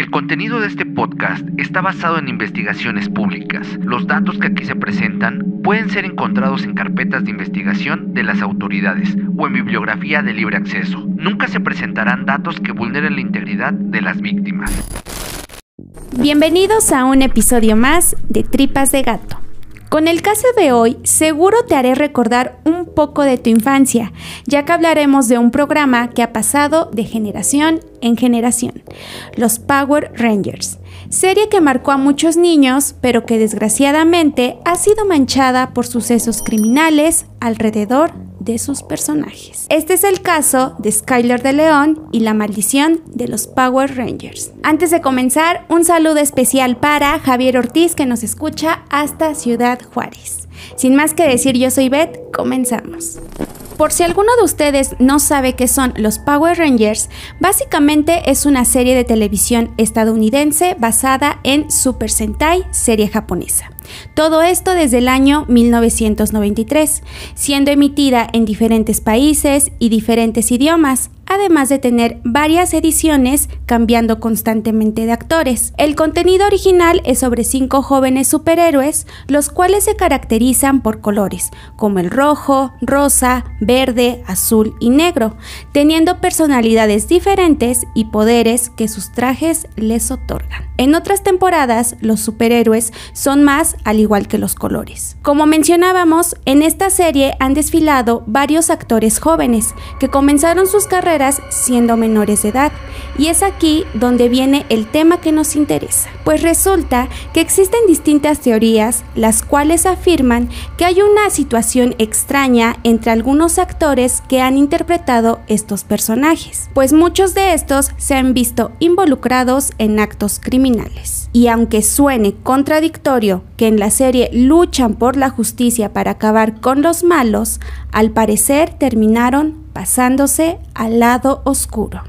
El contenido de este podcast está basado en investigaciones públicas. Los datos que aquí se presentan pueden ser encontrados en carpetas de investigación de las autoridades o en bibliografía de libre acceso. Nunca se presentarán datos que vulneren la integridad de las víctimas. Bienvenidos a un episodio más de Tripas de Gato. Con el caso de hoy, seguro te haré recordar un poco de tu infancia, ya que hablaremos de un programa que ha pasado de generación en generación, los Power Rangers, serie que marcó a muchos niños, pero que desgraciadamente ha sido manchada por sucesos criminales alrededor de sus personajes. Este es el caso de Skyler de León y la maldición de los Power Rangers. Antes de comenzar, un saludo especial para Javier Ortiz que nos escucha hasta Ciudad Juárez. Sin más que decir, yo soy Beth, comenzamos. Por si alguno de ustedes no sabe qué son los Power Rangers, básicamente es una serie de televisión estadounidense basada en Super Sentai, serie japonesa. Todo esto desde el año 1993, siendo emitida en diferentes países y diferentes idiomas, además de tener varias ediciones cambiando constantemente de actores. El contenido original es sobre cinco jóvenes superhéroes, los cuales se caracterizan por colores, como el rojo, rosa, verde, azul y negro, teniendo personalidades diferentes y poderes que sus trajes les otorgan. En otras temporadas, los superhéroes son más al igual que los colores. Como mencionábamos, en esta serie han desfilado varios actores jóvenes que comenzaron sus carreras siendo menores de edad, y es aquí donde viene el tema que nos interesa. Pues resulta que existen distintas teorías, las cuales afirman que hay una situación extraña entre algunos actores que han interpretado estos personajes, pues muchos de estos se han visto involucrados en actos criminales y aunque suene contradictorio que en la serie luchan por la justicia para acabar con los malos, al parecer terminaron pasándose al lado oscuro.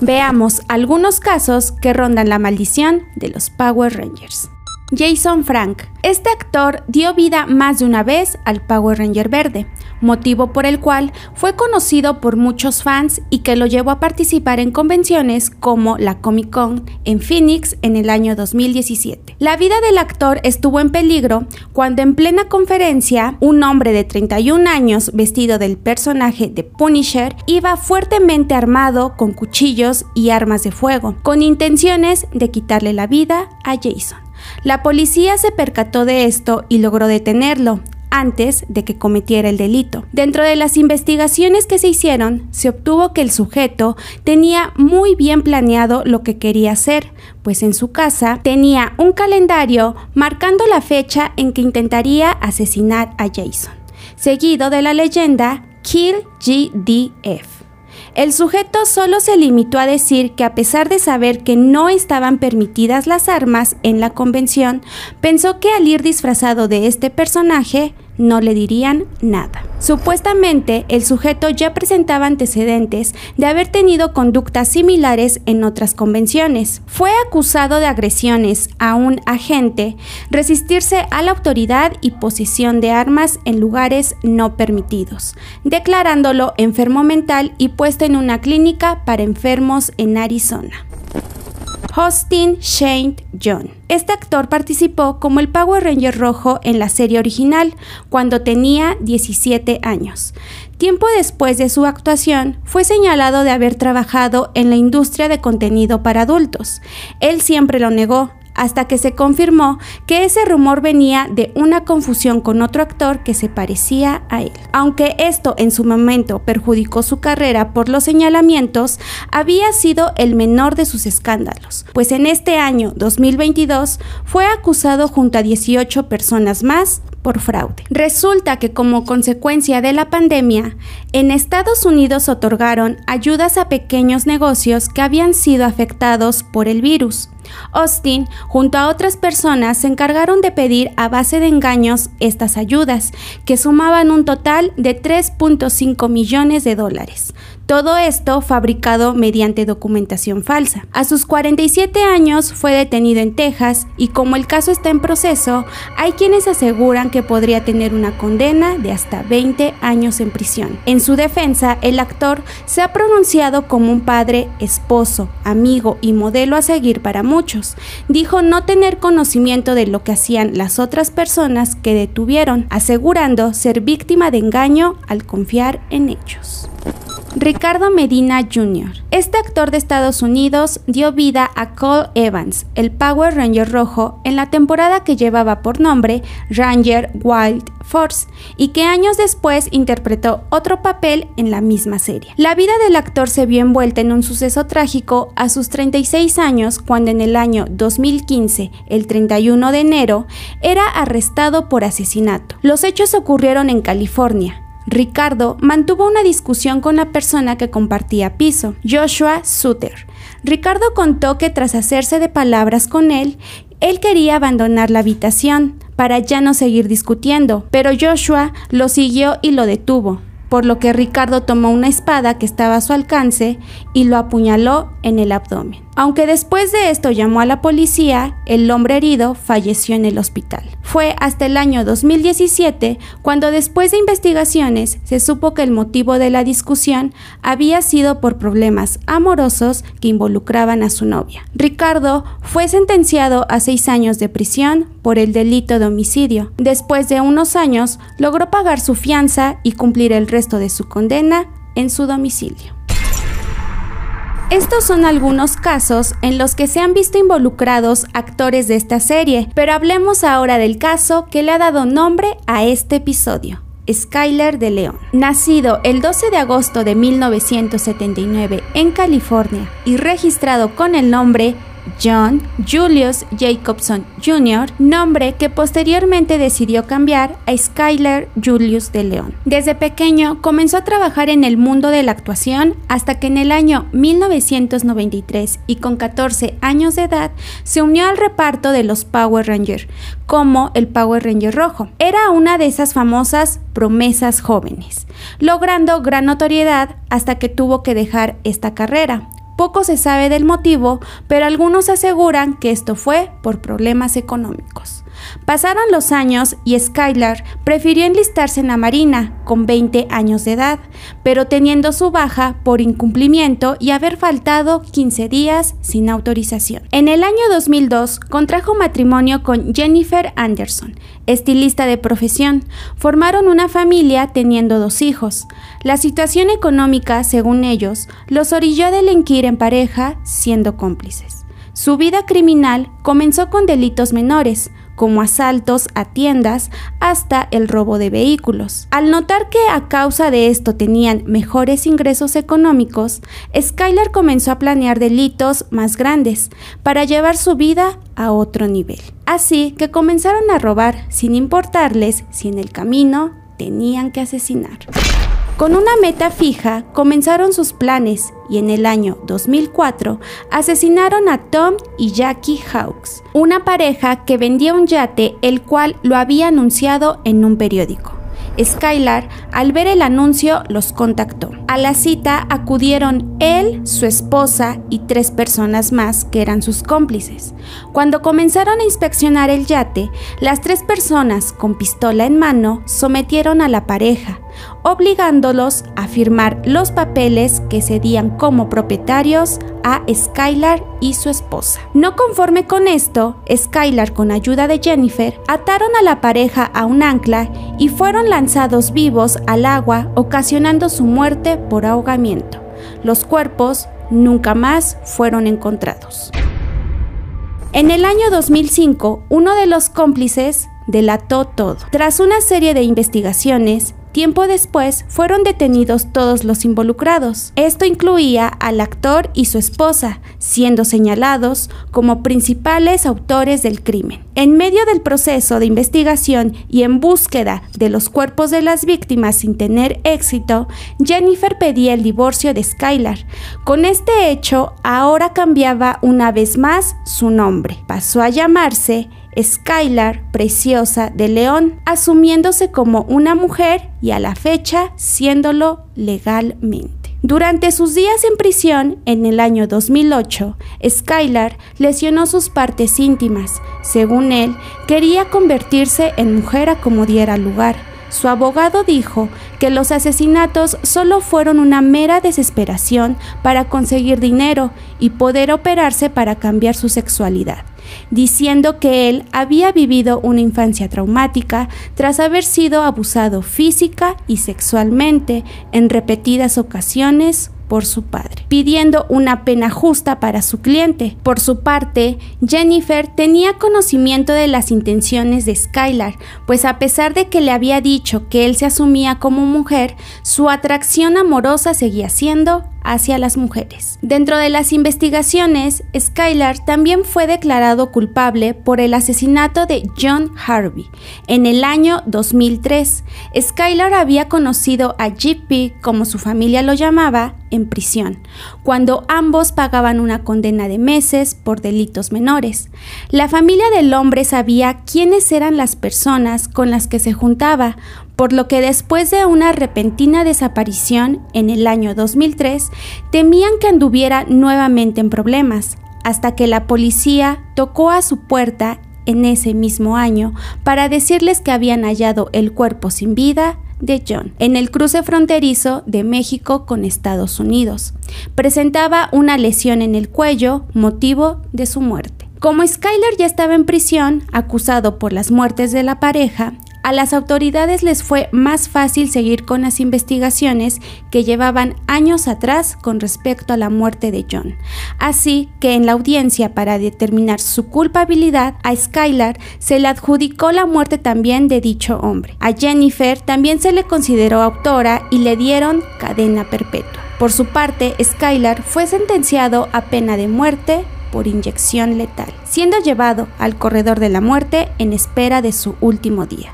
Veamos algunos casos que rondan la maldición de los Power Rangers. Jason Frank. Este actor dio vida más de una vez al Power Ranger verde, motivo por el cual fue conocido por muchos fans y que lo llevó a participar en convenciones como la Comic Con en Phoenix en el año 2017. La vida del actor estuvo en peligro cuando en plena conferencia un hombre de 31 años vestido del personaje de Punisher iba fuertemente armado con cuchillos y armas de fuego, con intenciones de quitarle la vida a Jason. La policía se percató de esto y logró detenerlo antes de que cometiera el delito. Dentro de las investigaciones que se hicieron, se obtuvo que el sujeto tenía muy bien planeado lo que quería hacer, pues en su casa tenía un calendario marcando la fecha en que intentaría asesinar a Jason, seguido de la leyenda Kill GDF. El sujeto solo se limitó a decir que a pesar de saber que no estaban permitidas las armas en la convención, pensó que al ir disfrazado de este personaje no le dirían nada. Supuestamente, el sujeto ya presentaba antecedentes de haber tenido conductas similares en otras convenciones. Fue acusado de agresiones a un agente, resistirse a la autoridad y posesión de armas en lugares no permitidos, declarándolo enfermo mental y puesto en una clínica para enfermos en Arizona. Austin Shane John. Este actor participó como el Power Ranger rojo en la serie original cuando tenía 17 años. Tiempo después de su actuación, fue señalado de haber trabajado en la industria de contenido para adultos. Él siempre lo negó, hasta que se confirmó que ese rumor venía de una confusión con otro actor que se parecía a él. Aunque esto en su momento perjudicó su carrera por los señalamientos, había sido el menor de sus escándalos, pues en este año 2022 fue acusado junto a 18 personas más por fraude. Resulta que como consecuencia de la pandemia, en Estados Unidos otorgaron ayudas a pequeños negocios que habían sido afectados por el virus. Austin, junto a otras personas, se encargaron de pedir a base de engaños estas ayudas, que sumaban un total de 3.5 millones de dólares. Todo esto fabricado mediante documentación falsa. A sus 47 años fue detenido en Texas y como el caso está en proceso, hay quienes aseguran que podría tener una condena de hasta 20 años en prisión. En su defensa, el actor se ha pronunciado como un padre, esposo, amigo y modelo a seguir para muchos. Dijo no tener conocimiento de lo que hacían las otras personas que detuvieron, asegurando ser víctima de engaño al confiar en ellos. Ricardo Medina Jr. Este actor de Estados Unidos dio vida a Cole Evans, el Power Ranger rojo, en la temporada que llevaba por nombre Ranger Wild Force y que años después interpretó otro papel en la misma serie. La vida del actor se vio envuelta en un suceso trágico a sus 36 años cuando en el año 2015, el 31 de enero, era arrestado por asesinato. Los hechos ocurrieron en California, Ricardo mantuvo una discusión con la persona que compartía piso, Joshua Suter. Ricardo contó que tras hacerse de palabras con él, él quería abandonar la habitación para ya no seguir discutiendo, pero Joshua lo siguió y lo detuvo, por lo que Ricardo tomó una espada que estaba a su alcance y lo apuñaló en el abdomen. Aunque después de esto llamó a la policía, el hombre herido falleció en el hospital. Fue hasta el año 2017 cuando después de investigaciones se supo que el motivo de la discusión había sido por problemas amorosos que involucraban a su novia. Ricardo fue sentenciado a seis años de prisión por el delito de homicidio. Después de unos años logró pagar su fianza y cumplir el resto de su condena en su domicilio. Estos son algunos casos en los que se han visto involucrados actores de esta serie, pero hablemos ahora del caso que le ha dado nombre a este episodio. Skyler de León. Nacido el 12 de agosto de 1979 en California y registrado con el nombre John Julius Jacobson Jr., nombre que posteriormente decidió cambiar a Skyler Julius de León. Desde pequeño comenzó a trabajar en el mundo de la actuación hasta que en el año 1993 y con 14 años de edad se unió al reparto de los Power Rangers como el Power Ranger rojo. Era una de esas famosas promesas jóvenes, logrando gran notoriedad hasta que tuvo que dejar esta carrera poco se sabe del motivo, pero algunos aseguran que esto fue por problemas económicos. Pasaron los años y Skylar prefirió enlistarse en la Marina con 20 años de edad, pero teniendo su baja por incumplimiento y haber faltado 15 días sin autorización. En el año 2002 contrajo matrimonio con Jennifer Anderson, estilista de profesión. Formaron una familia teniendo dos hijos. La situación económica, según ellos, los orilló a delinquir en pareja siendo cómplices. Su vida criminal comenzó con delitos menores, como asaltos a tiendas hasta el robo de vehículos. Al notar que a causa de esto tenían mejores ingresos económicos, Skylar comenzó a planear delitos más grandes para llevar su vida a otro nivel. Así que comenzaron a robar sin importarles si en el camino tenían que asesinar. Con una meta fija, comenzaron sus planes y en el año 2004 asesinaron a Tom y Jackie Hawks, una pareja que vendía un yate el cual lo había anunciado en un periódico. Skylar, al ver el anuncio, los contactó. A la cita acudieron él, su esposa y tres personas más que eran sus cómplices. Cuando comenzaron a inspeccionar el yate, las tres personas con pistola en mano sometieron a la pareja, obligándolos a firmar los papeles que cedían como propietarios a Skylar y su esposa. No conforme con esto, Skylar con ayuda de Jennifer ataron a la pareja a un ancla y fueron lanzados vivos al agua ocasionando su muerte por ahogamiento. Los cuerpos nunca más fueron encontrados. En el año 2005, uno de los cómplices delató todo. Tras una serie de investigaciones, tiempo después fueron detenidos todos los involucrados. Esto incluía al actor y su esposa, siendo señalados como principales autores del crimen. En medio del proceso de investigación y en búsqueda de los cuerpos de las víctimas sin tener éxito, Jennifer pedía el divorcio de Skylar. Con este hecho, ahora cambiaba una vez más su nombre. Pasó a llamarse Skylar Preciosa de León, asumiéndose como una mujer y a la fecha siéndolo legalmente. Durante sus días en prisión, en el año 2008, Skylar lesionó sus partes íntimas. Según él, quería convertirse en mujer a como diera lugar. Su abogado dijo que los asesinatos solo fueron una mera desesperación para conseguir dinero y poder operarse para cambiar su sexualidad diciendo que él había vivido una infancia traumática tras haber sido abusado física y sexualmente en repetidas ocasiones por su padre, pidiendo una pena justa para su cliente. Por su parte, Jennifer tenía conocimiento de las intenciones de Skylar, pues a pesar de que le había dicho que él se asumía como mujer, su atracción amorosa seguía siendo hacia las mujeres. Dentro de las investigaciones, Skylar también fue declarado culpable por el asesinato de John Harvey en el año 2003. Skylar había conocido a GP, como su familia lo llamaba, en prisión, cuando ambos pagaban una condena de meses por delitos menores. La familia del hombre sabía quiénes eran las personas con las que se juntaba, por lo que después de una repentina desaparición en el año 2003, temían que anduviera nuevamente en problemas, hasta que la policía tocó a su puerta en ese mismo año para decirles que habían hallado el cuerpo sin vida de John en el cruce fronterizo de México con Estados Unidos. Presentaba una lesión en el cuello, motivo de su muerte. Como Skyler ya estaba en prisión, acusado por las muertes de la pareja, a las autoridades les fue más fácil seguir con las investigaciones que llevaban años atrás con respecto a la muerte de John. Así que en la audiencia para determinar su culpabilidad, a Skylar se le adjudicó la muerte también de dicho hombre. A Jennifer también se le consideró autora y le dieron cadena perpetua. Por su parte, Skylar fue sentenciado a pena de muerte por inyección letal, siendo llevado al corredor de la muerte en espera de su último día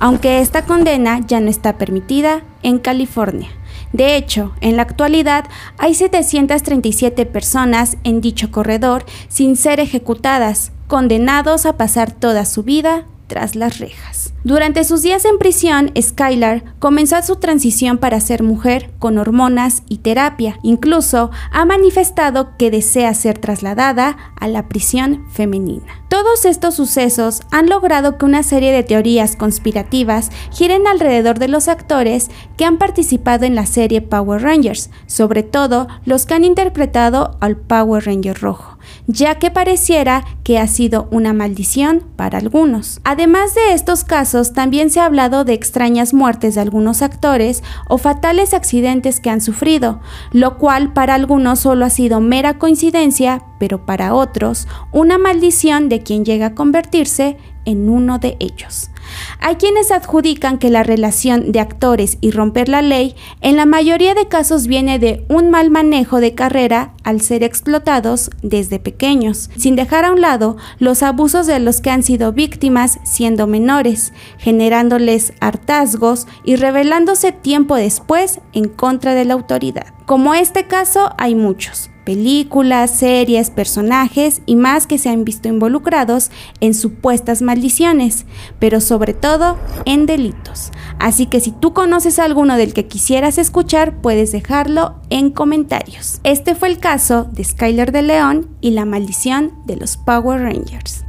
aunque esta condena ya no está permitida en California. De hecho, en la actualidad hay 737 personas en dicho corredor sin ser ejecutadas, condenados a pasar toda su vida tras las rejas. Durante sus días en prisión, Skylar comenzó su transición para ser mujer con hormonas y terapia. Incluso ha manifestado que desea ser trasladada a la prisión femenina. Todos estos sucesos han logrado que una serie de teorías conspirativas giren alrededor de los actores que han participado en la serie Power Rangers, sobre todo los que han interpretado al Power Ranger rojo ya que pareciera que ha sido una maldición para algunos. Además de estos casos, también se ha hablado de extrañas muertes de algunos actores o fatales accidentes que han sufrido, lo cual para algunos solo ha sido mera coincidencia, pero para otros una maldición de quien llega a convertirse en uno de ellos. Hay quienes adjudican que la relación de actores y romper la ley en la mayoría de casos viene de un mal manejo de carrera al ser explotados desde pequeños, sin dejar a un lado los abusos de los que han sido víctimas siendo menores, generándoles hartazgos y rebelándose tiempo después en contra de la autoridad. Como este caso hay muchos películas, series, personajes y más que se han visto involucrados en supuestas maldiciones, pero sobre todo en delitos. Así que si tú conoces alguno del que quisieras escuchar, puedes dejarlo en comentarios. Este fue el caso de Skyler de León y la maldición de los Power Rangers.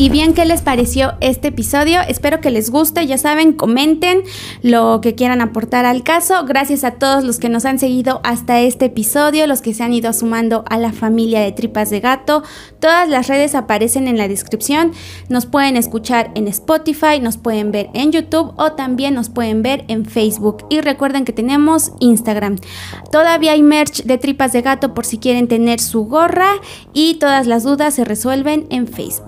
Y bien, ¿qué les pareció este episodio? Espero que les guste. Ya saben, comenten lo que quieran aportar al caso. Gracias a todos los que nos han seguido hasta este episodio, los que se han ido sumando a la familia de Tripas de Gato. Todas las redes aparecen en la descripción. Nos pueden escuchar en Spotify, nos pueden ver en YouTube o también nos pueden ver en Facebook. Y recuerden que tenemos Instagram. Todavía hay merch de Tripas de Gato por si quieren tener su gorra y todas las dudas se resuelven en Facebook.